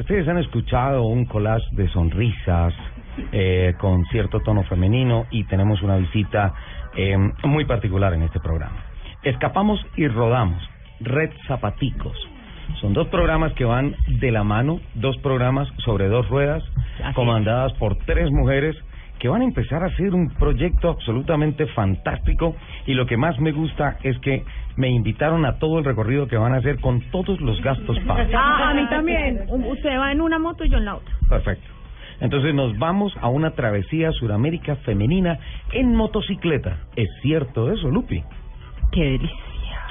ustedes han escuchado un collage de sonrisas eh, con cierto tono femenino y tenemos una visita eh, muy particular en este programa. Escapamos y rodamos. Red Zapaticos. Son dos programas que van de la mano, dos programas sobre dos ruedas, comandadas por tres mujeres que van a empezar a hacer un proyecto absolutamente fantástico y lo que más me gusta es que me invitaron a todo el recorrido que van a hacer con todos los gastos pagos. Ah, a mí también. Usted va en una moto y yo en la otra. Perfecto. Entonces nos vamos a una travesía Suramérica femenina en motocicleta. ¿Es cierto eso, Lupi? Qué delicia.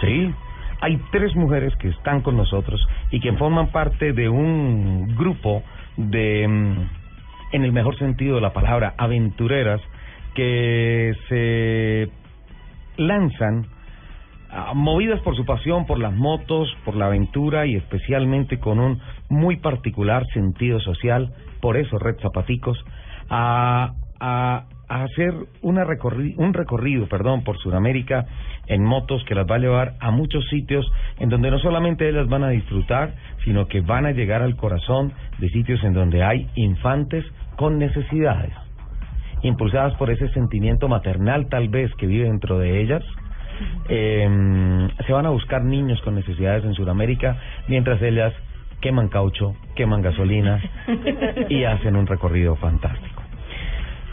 Sí. Hay tres mujeres que están con nosotros y que forman parte de un grupo de, mm, en el mejor sentido de la palabra, aventureras que se lanzan ah, movidas por su pasión por las motos, por la aventura y especialmente con un muy particular sentido social, por eso Red Zapaticos, a, a, a hacer una recorri un recorrido perdón, por Sudamérica en motos que las va a llevar a muchos sitios en donde no solamente ellas van a disfrutar, sino que van a llegar al corazón de sitios en donde hay infantes con necesidades, impulsadas por ese sentimiento maternal tal vez que vive dentro de ellas. Eh, se van a buscar niños con necesidades en Sudamérica mientras ellas queman caucho, queman gasolina y hacen un recorrido fantástico.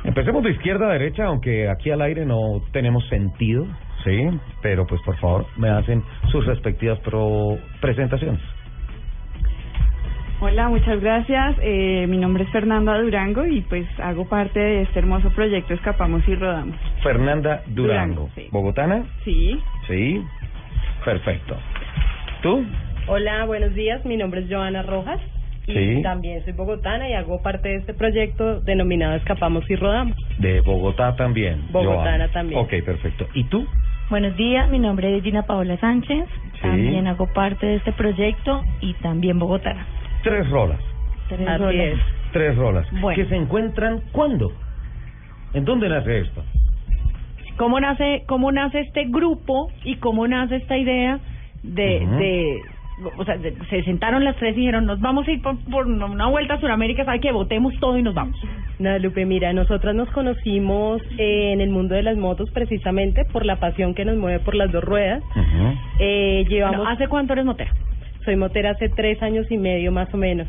Empecemos de izquierda a derecha, aunque aquí al aire no tenemos sentido, sí, pero pues por favor me hacen sus respectivas pro presentaciones. Hola, muchas gracias. Eh, mi nombre es Fernanda Durango y pues hago parte de este hermoso proyecto Escapamos y Rodamos. Fernanda Durango, Durango, sí. ¿Bogotana? Sí. Sí, perfecto. ¿Tú? Hola, buenos días. Mi nombre es Joana Rojas y Sí. también soy bogotana y hago parte de este proyecto denominado Escapamos y Rodamos. De Bogotá también. Bogotana Joana. también. Ok, perfecto. ¿Y tú? Buenos días, mi nombre es Gina Paola Sánchez. Sí. También hago parte de este proyecto y también bogotana. Tres rolas. Tres Así rolas. es. Tres rolas. Bueno. ¿Que se encuentran cuándo? ¿En dónde nace esto? ¿Cómo nace, cómo nace este grupo y cómo nace esta idea de, de o sea, de- se sentaron las tres y dijeron, nos vamos a ir por, por una vuelta a Sudamérica, ¿sabe que Votemos todo y nos vamos. Nada, Lupe, mira, nosotras nos conocimos eh, en el mundo de las motos precisamente por la pasión que nos mueve por las dos ruedas. Eh, llevamos, Bueno, ¿Hace cuánto eres motera? Soy motera hace tres años y medio más o menos.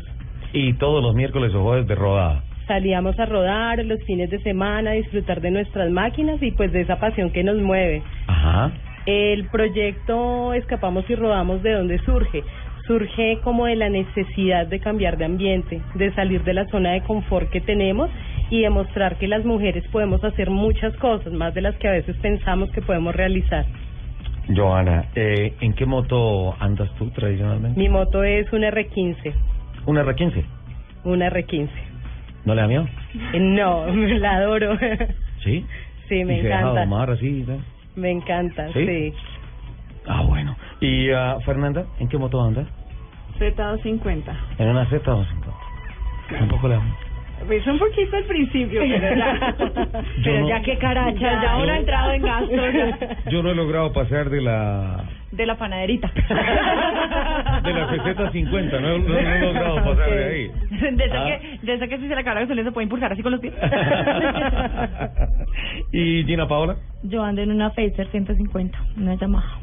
Y todos los miércoles o jueves de rodada. Salíamos a rodar los fines de semana, a disfrutar de nuestras máquinas y pues de esa pasión que nos mueve. Ajá. El proyecto Escapamos y Rodamos, ¿de dónde surge? Surge como de la necesidad de cambiar de ambiente, de salir de la zona de confort que tenemos y demostrar que las mujeres podemos hacer muchas cosas, más de las que a veces pensamos que podemos realizar. Joana, eh, ¿en qué moto andas tú tradicionalmente? Mi moto es una R15, ¿Una R15? una R15. ¿No le da miedo? Eh, No, la adoro. ¿Sí? Sí, me ¿Y se deja encanta. domar así? ¿no? Me encanta, ¿Sí? sí. Ah, bueno. ¿Y ah, Fernanda, en qué moto andas? Z250. En una Z250. Un poco la... Pues un poquito al principio, pero ya. Pero no- ya qué caracha, Ya, yo- ha entrado en gastos ya. Yo no he logrado pasar de la... de la panaderita. De la Z50, no, he- no, no he logrado pasar de ahí. De esa, Ah. que, de esa que si se la cara se le puede impulsar así con los pies. ¿Y Gina Paola? Yo ando en una Pacer 150, una Yamaha.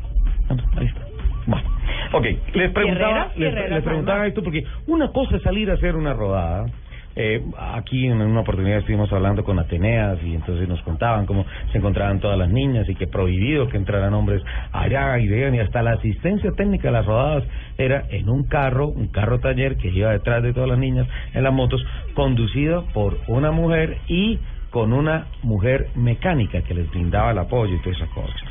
Ah, Ahí está. Bueno, ok, les preguntaba, les, les preguntaba esto porque una cosa es salir a hacer una rodada. Eh, aquí en una oportunidad estuvimos hablando con Ateneas y entonces nos contaban cómo se encontraban todas las niñas y que prohibido que entraran hombres allá y vean y hasta la asistencia técnica de las rodadas era en un carro, un carro taller que iba detrás de todas las niñas en las motos, conducido por una mujer y con una mujer mecánica que les brindaba el apoyo y todas esas cosas.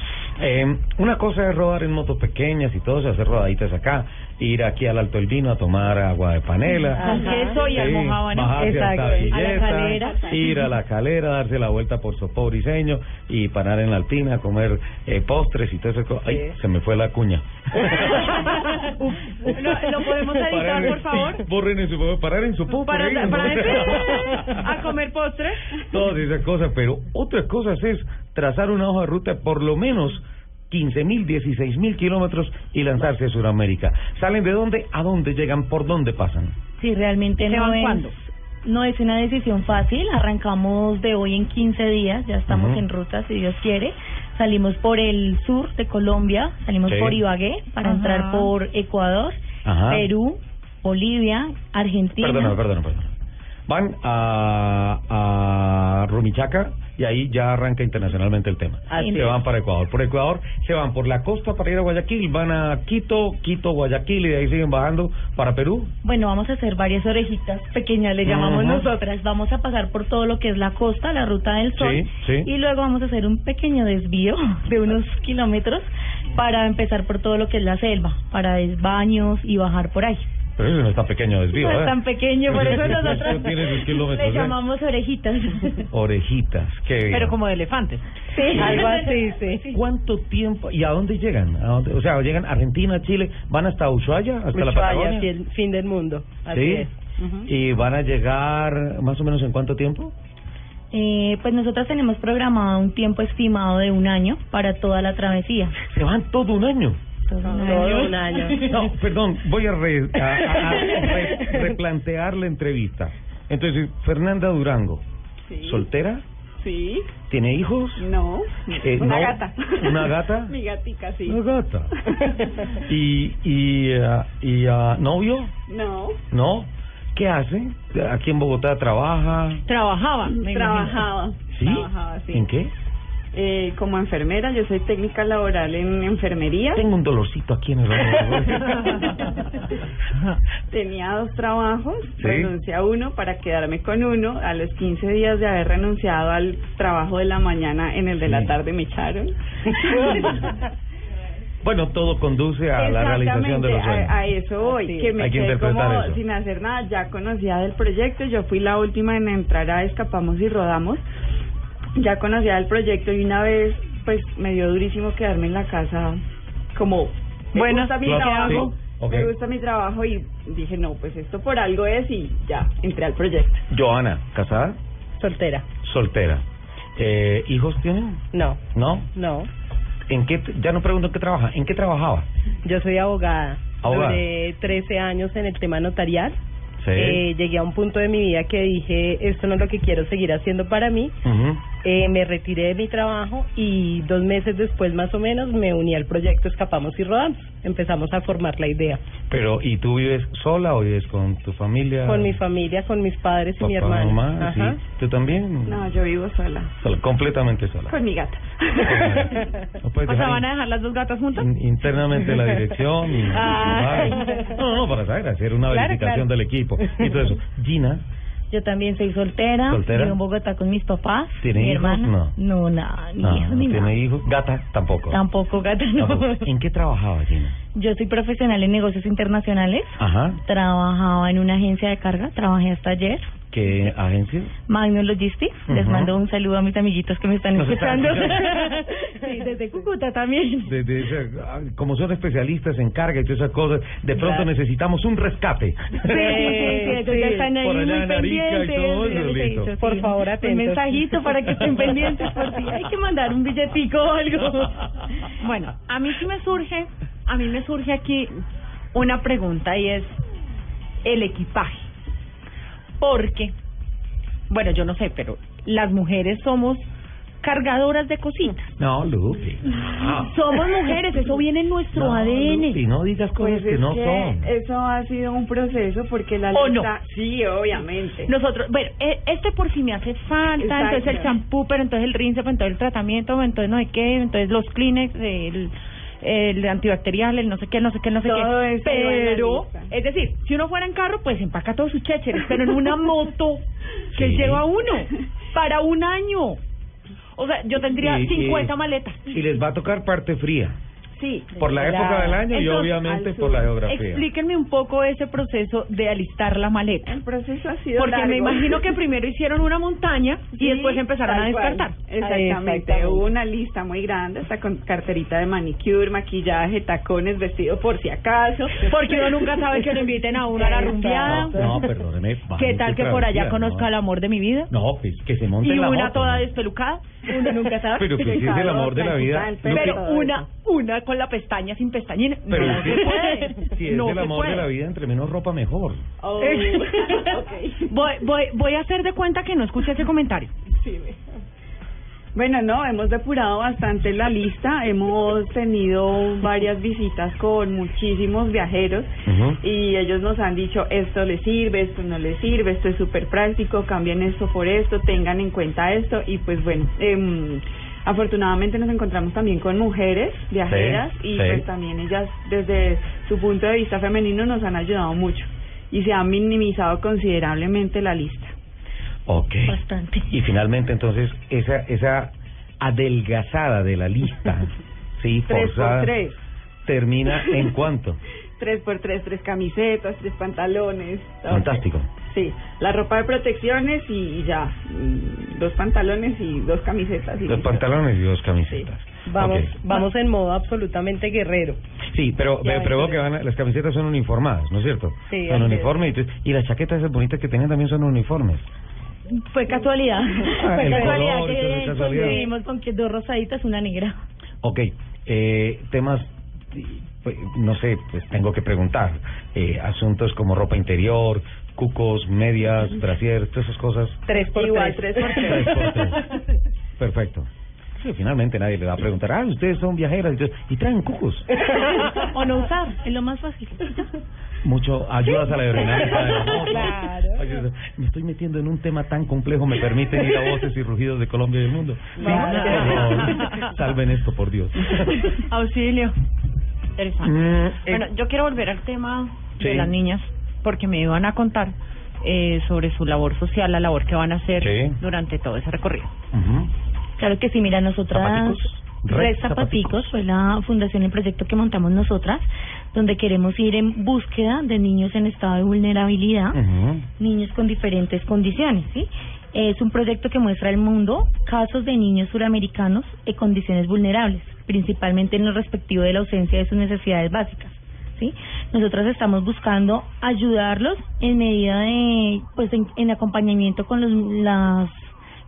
Eh, una cosa es rodar en motos pequeñas y todo hacer rodaditas acá, ir aquí al Alto del Vino a tomar agua de panela. Con queso y almojábana. bajarse Exacto. hasta A la Villeta, calera. ir a la calera, darse la vuelta por Sopó Briseño y parar en la Alpina a comer eh, postres y todo eso. Ay, Sí. se me fue la cuña. ¿lo- lo podemos editar, por favor? sí, borren en su, parar en su po, por Para, para decir, a comer postre. todas esas cosas, pero otras cosas es trazar una hoja de ruta por lo menos 15 mil, 16 mil kilómetros y lanzarse a Sudamérica. ¿Salen de dónde? ¿A dónde llegan? ¿Por dónde pasan? Sí, realmente ¿Se no van es, cuándo? no es una decisión fácil. Arrancamos de hoy en 15 días, ya estamos en ruta, si Dios quiere. Salimos por el sur de Colombia, salimos Sí. por Ibagué para Ajá. entrar por Ecuador, Ajá. Perú, Bolivia, Argentina. Perdona, perdona, perdona. Van a, a Rumichaca y ahí ya arranca internacionalmente el tema. Así se es. van para Ecuador. Por Ecuador se van por la costa para ir a Guayaquil, van a Quito, Quito, Guayaquil y de ahí siguen bajando para Perú. Bueno, vamos a hacer varias orejitas pequeñas, le llamamos Ujú. nosotras. Vamos a pasar por todo lo que es la costa, la ruta del sol. Sí, sí. Y luego vamos a hacer un pequeño desvío de unos kilómetros para empezar por todo lo que es la selva, para desbaños y bajar por ahí. Pero eso no está pequeño desvío, no ¿eh? es tan pequeño, por eso nosotros le ¿eh? llamamos orejitas. Orejitas, que Pero como de elefantes. Sí. Algo así, sí. ¿Cuánto tiempo y a dónde llegan? ¿A dónde? O sea, llegan a Argentina, Chile, van hasta Ushuaia, hasta la Ushuaia, Patagonia. fin, fin del mundo. Así ¿Sí? es. ¿Y van a llegar más o menos en cuánto tiempo? Eh, pues nosotros tenemos programado un tiempo estimado de un año para toda la travesía. Se van todo un año. Todo un Todo año. un año. No, perdón, voy a, re- a- a- a re- replantear la entrevista. Entonces, Fernanda Durango, Sí. ¿soltera? Sí. ¿Tiene hijos? No. Eh, una no. gata. ¿Una gata? Mi gatica, sí. Una gata. ¿Y, y, ah, y ah, novio? No. ¿No? ¿Qué hace? ¿Aquí en Bogotá trabaja? Trabajaba. me. Trabajaba. ¿Sí? Trabajaba, sí. ¿En qué? Eh, como enfermera, yo soy técnica laboral en enfermería. Tengo un dolorcito aquí en el. Tenía dos trabajos, Sí. renuncié a uno para quedarme con uno. A los 15 días de haber renunciado al trabajo de la mañana, en el de Sí. la tarde me echaron. Bueno, todo conduce a la realización de los sueños. a, a eso voy, que me Hay que quedé interpretar como eso. sin hacer nada, ya conocía del proyecto, yo fui la última en entrar a Escapamos y Rodamos, ya conocía del proyecto y una vez pues me dio durísimo quedarme en la casa como me Bueno, gusta mi claro, trabajo, sí, me gusta mi trabajo y dije no, pues esto por algo es y ya, entré al proyecto. Joana, ¿casada? Soltera. Soltera. Eh, ¿Hijos tienen? No, ¿No? no. ¿En qué? Ya no pregunto en qué trabaja. ¿En qué trabajaba? Yo soy abogada. Abogada. Duré 13 años en el tema notarial. Sí. Eh, llegué a un punto de mi vida que dije, esto no es lo que quiero seguir haciendo para mí. Ujú. Eh, me retiré de mi trabajo y dos meses después más o menos me uní al proyecto Escapamos y Rodamos. Empezamos a formar la idea. Pero, ¿y tú vives sola o vives con tu familia? Con mi familia, con mis padres y mi hermana. mamá, Ajá. sí. ¿Tú también? No, yo vivo sola, Sola, completamente sola. con mi gata. ¿No O sea, ¿van a dejar las dos gatas juntas? in- internamente la dirección y no, no, para saber, hacer una Claro, verificación claro. del equipo y todo eso. Gina, Yo también soy soltera, ¿Soltera? vivo en Bogotá con mis papás. ¿Tiene mi hijos? hermana. No. No, nada, ni no, hijos no ni tiene nada. hijos, gata tampoco. Tampoco, gata, no. Tampoco. ¿En qué trabajaba Gina? Yo soy profesional en negocios internacionales. Ajá. Trabajaba en una agencia de carga, trabajé hasta ayer. ¿Qué agencia? Magnum Logistics. Les Ujú. mando un saludo a mis amiguitos que me están Nos escuchando. sí, desde Cúcuta también. De, de esa- ah, como son especialistas en carga y todas esas cosas, de pronto Claro. necesitamos un rescate. Sí, sí, sí, están ahí Por muy en Arica y pendientes. todo eso, listo. Por sí. favor, Un atentos. mensajito para que estén pendientes por si hay que mandar un billetico o algo. Bueno, a mí sí me surge, a mí me surge aquí una pregunta y es el equipaje. Porque, bueno, yo no sé, pero las mujeres somos cargadoras de cositas. No, Lupi. No. Somos mujeres, eso viene en nuestro No, ADN. Lupi, no digas cosas Pues que no que son. eso ha sido un proceso porque la ¿O no? Sí, obviamente. Nosotros, bueno, e- este por si me hace falta, Exacto. entonces el champú, pero entonces el rinse, pero entonces el tratamiento, pero entonces no sé qué, entonces los Kleenex, el, el antibacterial, el no sé qué, no sé qué, no sé Todo qué. Pero, es decir, si uno fuera en carro, pues empaca todos sus chécheres, pero en una moto, que Sí. lleva uno? Para un año. O sea, yo tendría Y- y- 50 maletas. Y les va a tocar parte fría. Sí. Por la Claro. época del año y Entonces, obviamente al por la geografía. Explíquenme un poco ese proceso de alistar la maleta. El proceso ha sido Porque me largo. imagino que primero hicieron una montaña y Sí, después empezaron a descartar. Exactamente. Exactamente. Hubo una lista muy grande, hasta con carterita de manicure, maquillaje, tacones, vestido por si acaso. Porque uno nunca sabe que lo inviten a uno a la rumbeada. No, No, perdóneme. ¿Qué tal que por allá conozca no. al amor de mi vida? No, pues que se monte y en la una moto, toda ¿no? despelucada, uno nunca sabe. Pero que si es el amor de la vida. Pero una, una con la pestaña sin pestañina. pero no se puede. si es no el amor de la vida, entre menos ropa mejor. Oh, voy, voy, voy a hacer de cuenta que no escuché ese comentario. Bueno, no, hemos depurado bastante la lista, hemos tenido varias visitas con muchísimos viajeros y ellos nos han dicho esto les sirve, esto no les sirve, esto es súper práctico, cambien esto por esto, tengan en cuenta esto y pues bueno, em, afortunadamente nos encontramos también con mujeres viajeras Sí, y sí. pues también ellas desde su punto de vista femenino nos han ayudado mucho y se ha minimizado considerablemente la lista. Ok. Bastante. Y finalmente, entonces, esa esa adelgazada de la lista, sí, Tres por tres. termina en cuánto? Tres por tres, tres camisetas, tres pantalones. todo. Fantástico. Sí, la ropa de protecciones y, y ya, mm, dos pantalones y dos camisetas. Y Dos pantalones y dos camisetas. Vamos, vamos en modo absolutamente guerrero. Sí, pero, Ya, pero, veo que van a- las camisetas son uniformadas, ¿no es cierto? Sí, son uniformes y, y las chaquetas esas bonitas que tienen también son uniformes. Fue casualidad. Ah, Fue el casualidad color, que casualidad. coincidimos con que dos rosaditas, una negra. Ok, eh, temas, pues, no sé, pues tengo que preguntar. Eh, asuntos como ropa interior, cucos, medias, brasier, todas esas cosas. Tres por Igual, tres. tres por Tres por tres. Perfecto. Sí, finalmente nadie le va a preguntar, ah, ustedes son viajeras y, traen cucos. o no usar, es lo más fácil. Mucho ayudas a la aerodinámica de la. Claro. Oye, Me estoy metiendo en un tema tan complejo, me permiten ir a voces y rugidos de Colombia y del mundo. Salven esto, por Dios. Auxilio. Interesante. Mm, eh, Bueno, yo quiero volver al tema de las niñas, porque me iban a contar eh, sobre su labor social, la labor que van a hacer Sí. durante todo ese recorrido. ujú. Claro que sí, mira, nosotras... Zapaticos. Red Zapaticos. Fue la fundación, el proyecto que montamos nosotras, donde queremos ir en búsqueda de niños en estado de vulnerabilidad, niños con diferentes condiciones, ¿sí? Es un proyecto que muestra al mundo casos de niños suramericanos en condiciones vulnerables, principalmente en lo respectivo de la ausencia de sus necesidades básicas, ¿sí? Nosotras estamos buscando ayudarlos en medida de, pues, en, en acompañamiento con los, las,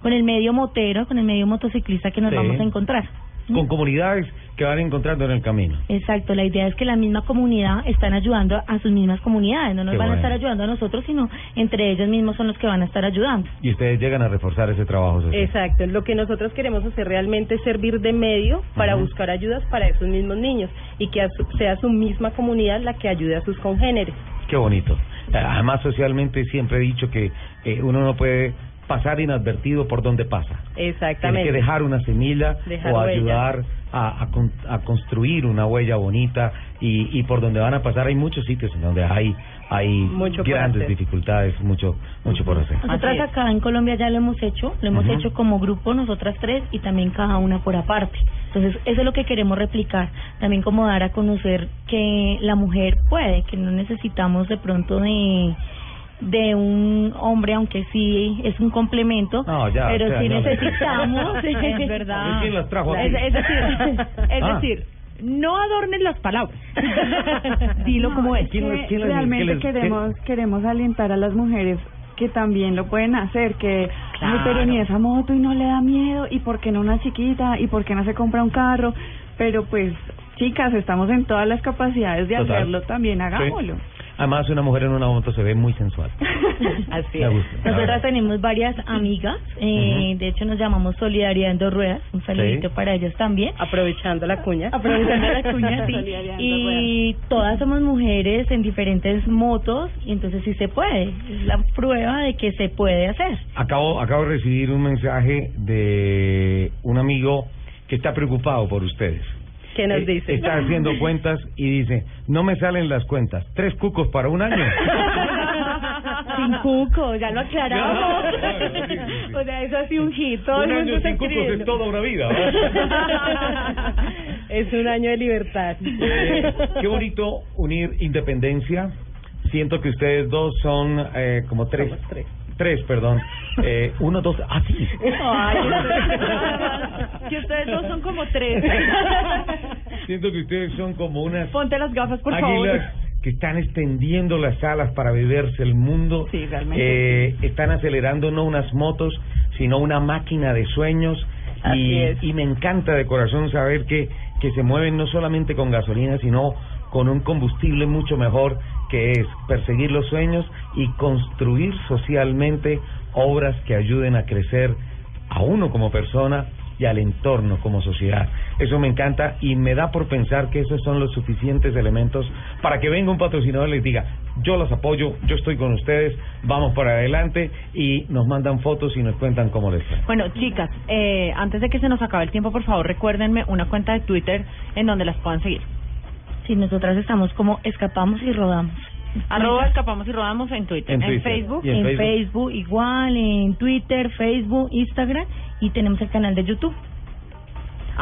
con el medio motero, con el medio motociclista que nos Sí. vamos a encontrar. Con comunidades que van encontrando en el camino. Exacto, la idea es que la misma comunidad están ayudando a sus mismas comunidades, no nos Qué van a estar ayudando a nosotros, sino entre ellos mismos son los que van a estar ayudando. Y ustedes llegan a reforzar ese trabajo social. Exacto, lo que nosotros queremos hacer realmente es servir de medio para buscar ayudas para esos mismos niños y que sea su misma comunidad la que ayude a sus congéneres. Qué bonito. Además, socialmente siempre he dicho que eh, uno no puede pasar inadvertido por donde pasa. Tiene Exactamente. que dejar una semilla Dejar o ayudar a, a, con- a construir una huella bonita y, y por donde van a pasar hay muchos sitios en donde hay hay Mucho grandes dificultades, mucho mucho por hacer. Nosotras acá en Colombia ya lo hemos hecho, lo hemos hecho como grupo, nosotras tres, y también cada una por aparte. Entonces, eso es lo que queremos replicar, también como dar a conocer que la mujer puede, que no necesitamos de pronto de de un hombre, aunque sí es un complemento, No, ya, pero o sea, sí necesitamos. Es verdad. Es, es decir, es Ah. decir, no adornes las palabras. Dilo como es. ¿Quién les- que quién realmente les- queremos queremos alentar a las mujeres que también lo pueden hacer, que ay, pero ni esa moto y no le da miedo y por qué no una chiquita y por qué no se compra un carro, pero pues chicas, estamos en todas las capacidades de Total. hacerlo, también hagámoslo. Sí. Además, una mujer en una moto se ve muy sensual. Así es. Nosotras tenemos varias amigas, eh, de hecho nos llamamos Solidaridad en dos ruedas, un saludito Sí. para ellas también. Aprovechando la cuña. aprovechando la cuña, sí. Y todas somos mujeres en diferentes motos y entonces sí se puede. Es la prueba de que se puede hacer. Acabo, acabo de recibir un mensaje de un amigo que está preocupado por ustedes. ¿Qué nos Eh, dice? Está haciendo cuentas y dice, no me salen las cuentas. Tres cucos para un año. Sin cuco, ya lo aclaramos. O sea, eso ha sido un hit. Todo un año sin cucos es toda una vida. es un año de libertad. Eh, qué bonito unir independencia. Siento que ustedes dos son eh, como tres. Somos tres. Tres, perdón. Eh, uno, dos. Ah, sí. Ay, que ustedes dos son como tres. Siento que ustedes son como unas Ponte las gafas, por águilas favor. que están extendiendo las alas para beberse el mundo. Sí, realmente Eh, Están acelerando no unas motos, sino una máquina de sueños. Así y, es. y me encanta de corazón saber que, que se mueven no solamente con gasolina, sino con un combustible mucho mejor, que es perseguir los sueños y construir socialmente obras que ayuden a crecer a uno como persona y al entorno como sociedad. Eso me encanta y me da por pensar que esos son los suficientes elementos para que venga un patrocinador y les diga, yo los apoyo, yo estoy con ustedes, vamos para adelante y nos mandan fotos y nos cuentan cómo les fue. Bueno, chicas, eh, antes de que se nos acabe el tiempo, por favor, recuérdenme una cuenta de Twitter en donde las puedan seguir. Sí, nosotras estamos como escapamos y rodamos. Arroba escapamos y rodamos en Twitter. En En, Twitter. Facebook. En en Facebook. Facebook. igual, en Twitter, Facebook, Instagram y tenemos el canal de YouTube.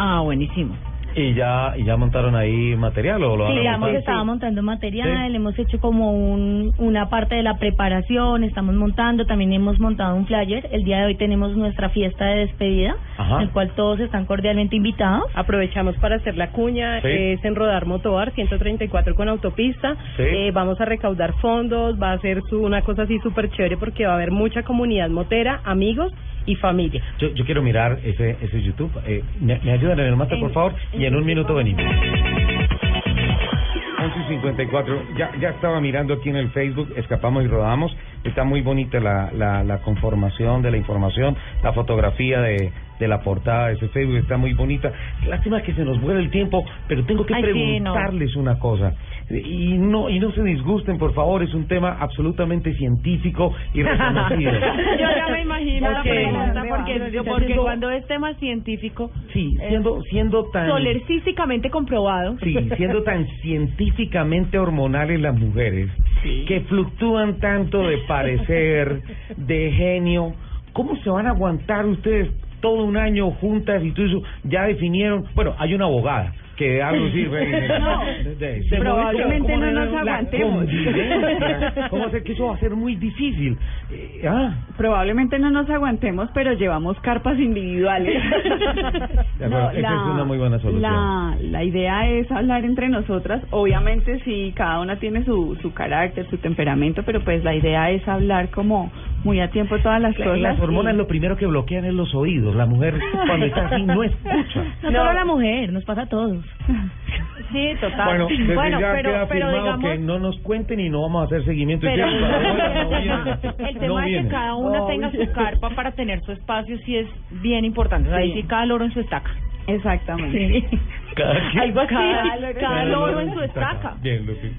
Ah, buenísimo. ¿Y ya, y ya montaron ahí material o lo van Sí, a ya hemos montar? estado montando material, Sí. hemos hecho como un, una parte de la preparación, estamos montando, también hemos montado un flyer. El día de hoy tenemos nuestra fiesta de despedida, Ajá. en el cual todos están cordialmente invitados. Aprovechamos para hacer la cuña, Sí. es en Rodar Motobar 134 con autopista. Sí. Eh, vamos a recaudar fondos, va a ser su- una cosa así súper chévere porque va a haber mucha comunidad motera, amigos y familia. Yo, yo quiero mirar ese, ese YouTube. Eh, ¿me, me ayudan en el máster, por favor? Y en un minuto venimos. 11.54, ya, ya estaba mirando aquí en el Facebook, escapamos y rodamos, está muy bonita la, la, la conformación de la información, la fotografía de, de la portada de ese Facebook está muy bonita. Lástima que se nos vuelve el tiempo, pero tengo que Ay, sí, no. preguntarles una cosa. Y no, y no se disgusten, por favor, es un tema absolutamente científico y reconocido. Yo ya me imagino la pregunta, porque, Yo- porque siendo- cuando es tema científico, Sí, siendo, siendo tan... solercísticamente comprobado, Sí, siendo tan científicamente hormonales las mujeres, que fluctúan tanto de parecer, de genio, ¿cómo se van a aguantar ustedes todo un año juntas y todo eso? Ya definieron, bueno, hay una abogada que algo sirve. No, probablemente no nos la aguantemos. ¿Cómo hacer que eso va a ser muy difícil? Eh, ah, Probablemente no nos aguantemos, pero llevamos carpas individuales. De acuerdo, esa es una muy buena solución. La, la idea es hablar entre nosotras. Obviamente, sí, cada una tiene su, su carácter, su temperamento, pero pues la idea es hablar como muy a tiempo todas las la- cosas. las hormonas y- lo primero que bloquean es los oídos. La mujer cuando está así no escucha. No, solo la mujer, nos pasa a todos. sí, total. Bueno, desde Bueno, ya pero, queda pero digamos, que no nos cuenten y no vamos a hacer seguimiento. Y pero abuela, no el tema, No de que viene. cada una tenga su carpa para tener su espacio sí es bien importante. O sea, ahí Sí. sí cada loro en su estaca. Exactamente. Cada quien- Algo así, Cada- cada loro en su estaca. Bien, Lucy.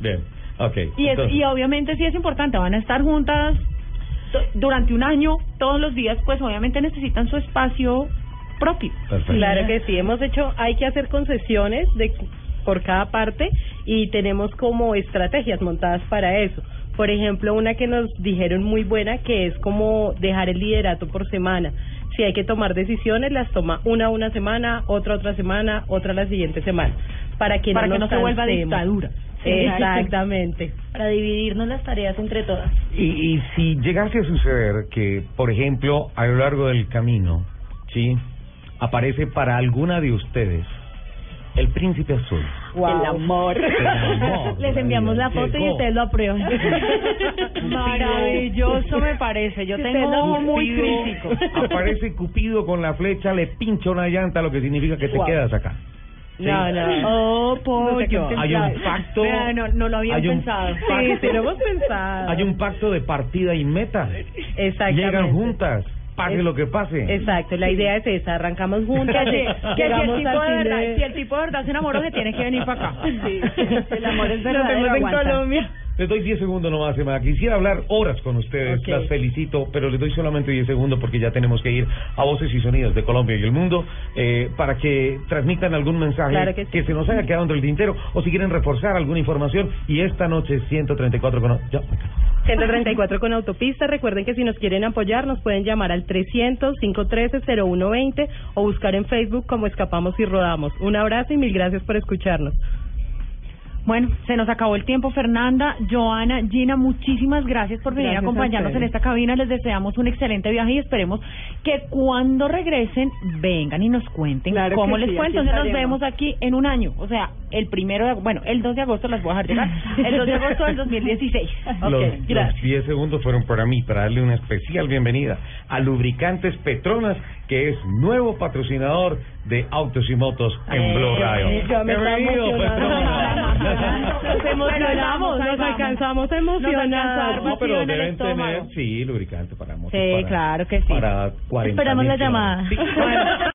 Bien. Ok. Y, es, y obviamente sí es importante, van a estar juntas durante un año, todos los días, pues obviamente necesitan su espacio propio. perfecto. Claro que sí, hemos hecho, hay que hacer concesiones de por cada parte y tenemos como estrategias montadas para eso. Por ejemplo, una que nos dijeron muy buena que es como dejar el liderato por semana. Si hay que tomar decisiones, las toma una una semana, otra otra semana, otra la siguiente semana, para que Para no que nos no se vuelva dictadura. Exactamente. Para dividirnos las tareas entre todas. Y, y si llegase a suceder que, por ejemplo, a lo largo del camino, ¿sí? Aparece para alguna de ustedes el príncipe azul. El amor. El amor. Les enviamos la foto y ustedes lo aprueban. Maravilloso me parece. Yo tengo un ojo muy crítico. Aparece Cupido con la flecha, le pincha una llanta, lo que significa que te quedas acá. No, no. Oh, pollo. Hay un pacto. No, no lo habían hay un pensado. Pacto- sí, lo hemos pensado. Hay un pacto de partida y meta. Exactamente. Llegan juntas, pase Es- lo que pase. Exacto, la idea es esa, arrancamos juntas, Que si, que si el tipo de verdad, si el tipo de verdad se enamoró, se tiene que venir para acá. Sí, el amor es verdadero. en. Colombia. Les doy 10 segundos nomás, Emma. Quisiera hablar horas con ustedes, las felicito, pero les doy solamente 10 segundos porque ya tenemos que ir a Voces y Sonidos de Colombia y el mundo eh, para que transmitan algún mensaje Claro que sí. se nos haya quedado entre el tintero o si quieren reforzar alguna información. Y esta noche 134 con... Ya, me callo. 134 con autopista. Recuerden que si nos quieren apoyar, nos pueden llamar al 300-513-0120 o buscar en Facebook como Escapamos y Rodamos. Un abrazo y mil gracias por escucharnos. Bueno, se nos acabó el tiempo, Fernanda, Joana, Gina, muchísimas gracias por venir Gracias a a acompañarnos en esta cabina. Les deseamos un excelente viaje y esperemos que cuando regresen vengan y nos cuenten Claro cómo les sí, fue. Entonces nos vemos aquí en un año. O sea, el primero de, bueno, el 2 de agosto las voy a dejar llegar, el 2 de agosto del 2016. Los, Ok, los gracias. 10 segundos fueron para mí, para darle una especial bienvenida a Lubricantes Petronas, que es nuevo patrocinador de Autos y Motos en Eh, Blue Radio. Ya me está Bienvenido. Petronas. Nos emocionamos, nos alcanzamos a emocionar. No, pero deben tener, sí, lubricante para motos. Sí, para- claro que sí. Para 40 Esperamos la llamada. Sí.